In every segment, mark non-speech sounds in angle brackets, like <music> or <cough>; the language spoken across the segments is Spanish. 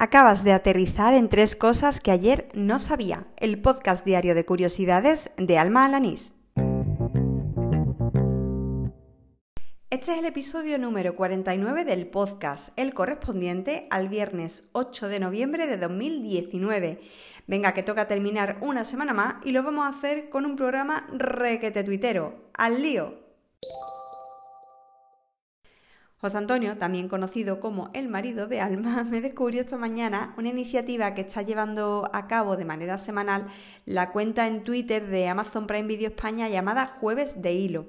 Acabas de aterrizar en tres cosas que ayer no sabía. El podcast diario de curiosidades de Alma Alanís. Este es el episodio número 49 del podcast, el correspondiente al viernes 8 de noviembre de 2019. Venga, que toca terminar una semana más y lo vamos a hacer con un programa requete tuitero. ¡Al lío! José Antonio, también conocido como el marido de Alma, <laughs> me descubrió esta mañana una iniciativa que está llevando a cabo de manera semanal la cuenta en Twitter de Amazon Prime Video España llamada Jueves de Hilo.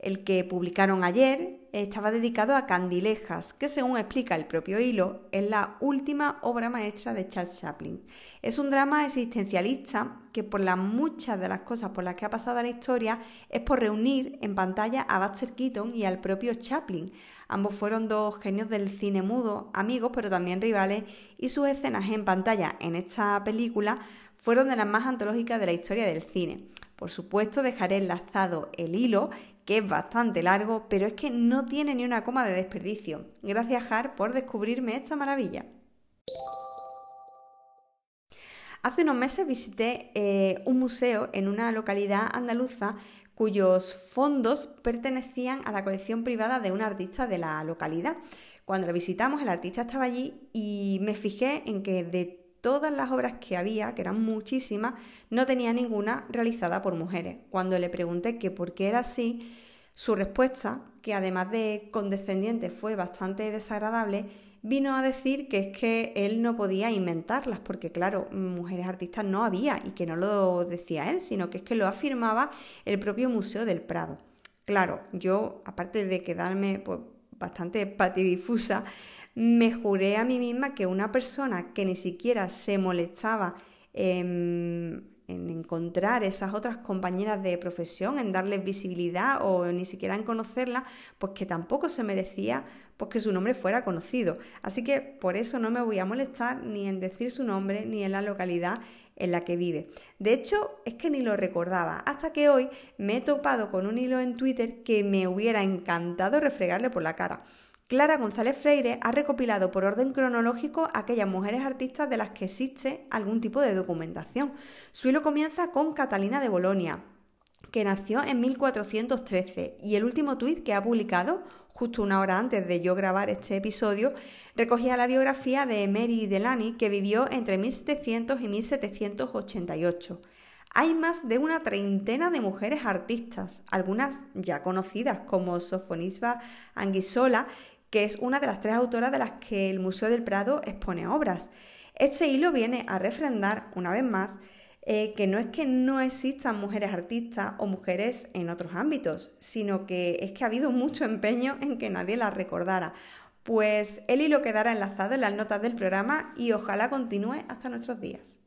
El que publicaron ayer estaba dedicado a Candilejas, que según explica el propio Hilo, es la última obra maestra de Charles Chaplin. Es un drama existencialista que por las muchas de las cosas por las que ha pasado la historia es por reunir en pantalla a Buster Keaton y al propio Chaplin. Ambos fueron dos genios del cine mudo, amigos pero también rivales, y sus escenas en pantalla en esta película fueron de las más antológicas de la historia del cine. Por supuesto, dejaré enlazado el hilo que es bastante largo, pero es que no tiene ni una coma de desperdicio. Gracias, Har, por descubrirme esta maravilla. Hace unos meses visité eh, un museo en una localidad andaluza cuyos fondos pertenecían a la colección privada de un artista de la localidad. Cuando lo visitamos, el artista estaba allí y me fijé en que de todas las obras que había, que eran muchísimas, no tenía ninguna realizada por mujeres. Cuando le pregunté que por qué era así, su respuesta, que además de condescendiente fue bastante desagradable, vino a decir que es que él no podía inventarlas, porque claro, mujeres artistas no había y que no lo decía él, sino que es que lo afirmaba el propio Museo del Prado. Claro, yo, aparte de quedarme pues, bastante patidifusa, me juré a mí misma que una persona que ni siquiera se molestaba en, encontrar esas otras compañeras de profesión, en darles visibilidad o ni siquiera en conocerlas, pues que tampoco se merecía pues que su nombre fuera conocido. Así que por eso no me voy a molestar ni en decir su nombre ni en la localidad en la que vive. De hecho, es que ni lo recordaba, hasta que hoy me he topado con un hilo en Twitter que me hubiera encantado refregarle por la cara. Clara González Freire ha recopilado por orden cronológico aquellas mujeres artistas de las que existe algún tipo de documentación. Su hilo comienza con Catalina de Bolonia, que nació en 1413, y el último tuit que ha publicado, justo una hora antes de yo grabar este episodio, recogía la biografía de Mary Delany, que vivió entre 1700 y 1788. Hay más de una treintena de mujeres artistas, algunas ya conocidas como Sofonisba Anguissola, que es una de las tres autoras de las que el Museo del Prado expone obras. Este hilo viene a refrendar, una vez más, eh, que no es que no existan mujeres artistas o mujeres en otros ámbitos, sino que es que ha habido mucho empeño en que nadie las recordara. Pues el hilo quedará enlazado en las notas del programa y ojalá continúe hasta nuestros días.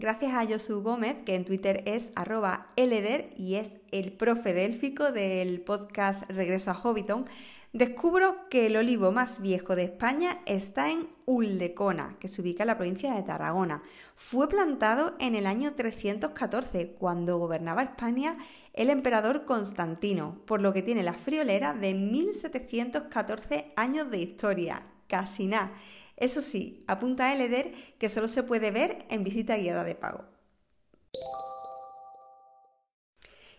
Gracias a Josu Gómez, que en Twitter es arroba eleder y es el profe délfico del podcast Regreso a Hobbiton, descubro que el olivo más viejo de España está en Uldecona, que se ubica en la provincia de Tarragona. Fue plantado en el año 314, cuando gobernaba España el emperador Constantino, por lo que tiene la friolera de 1714 años de historia. Casi nada. Eso sí, apunta a Eleder que solo se puede ver en visita guiada de pago.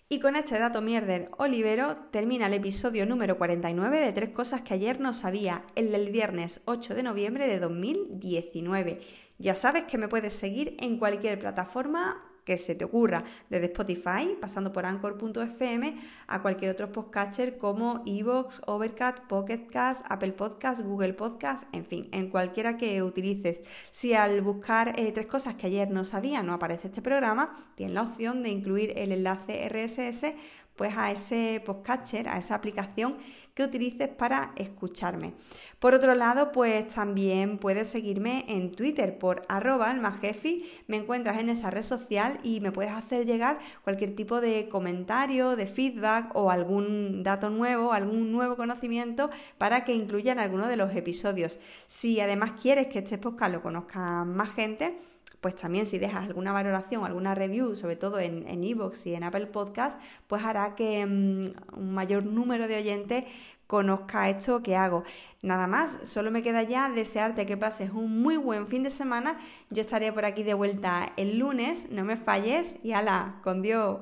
Y con este dato mierder olivero termina el episodio número 49 de Tres Cosas que ayer no sabía, el del viernes 8 de noviembre de 2019. Ya sabes que me puedes seguir en cualquier plataforma que se te ocurra, desde Spotify, pasando por anchor.fm, a cualquier otro podcatcher como Evox, Overcast, Pocketcast, Apple Podcast, Google Podcast, en fin, en cualquiera que utilices. Si al buscar eh, tres cosas que ayer no sabía no aparece este programa, tienes la opción de incluir el enlace RSS pues a ese podcatcher, a esa aplicación que utilices para escucharme. Por otro lado, pues también puedes seguirme en Twitter por arroba almajefi, me encuentras en esa red social y me puedes hacer llegar cualquier tipo de comentario, de feedback o algún dato nuevo, algún nuevo conocimiento para que incluya en alguno de los episodios. Si además quieres que este podcast lo conozca más gente, pues también si dejas alguna valoración, alguna review, sobre todo en Evox y en Apple Podcast, pues hará que mm, un mayor número de oyentes conozca esto que hago. Nada más, solo me queda ya desearte que pases un muy buen fin de semana. Yo estaré por aquí de vuelta el lunes, no me falles y ala, con Dios.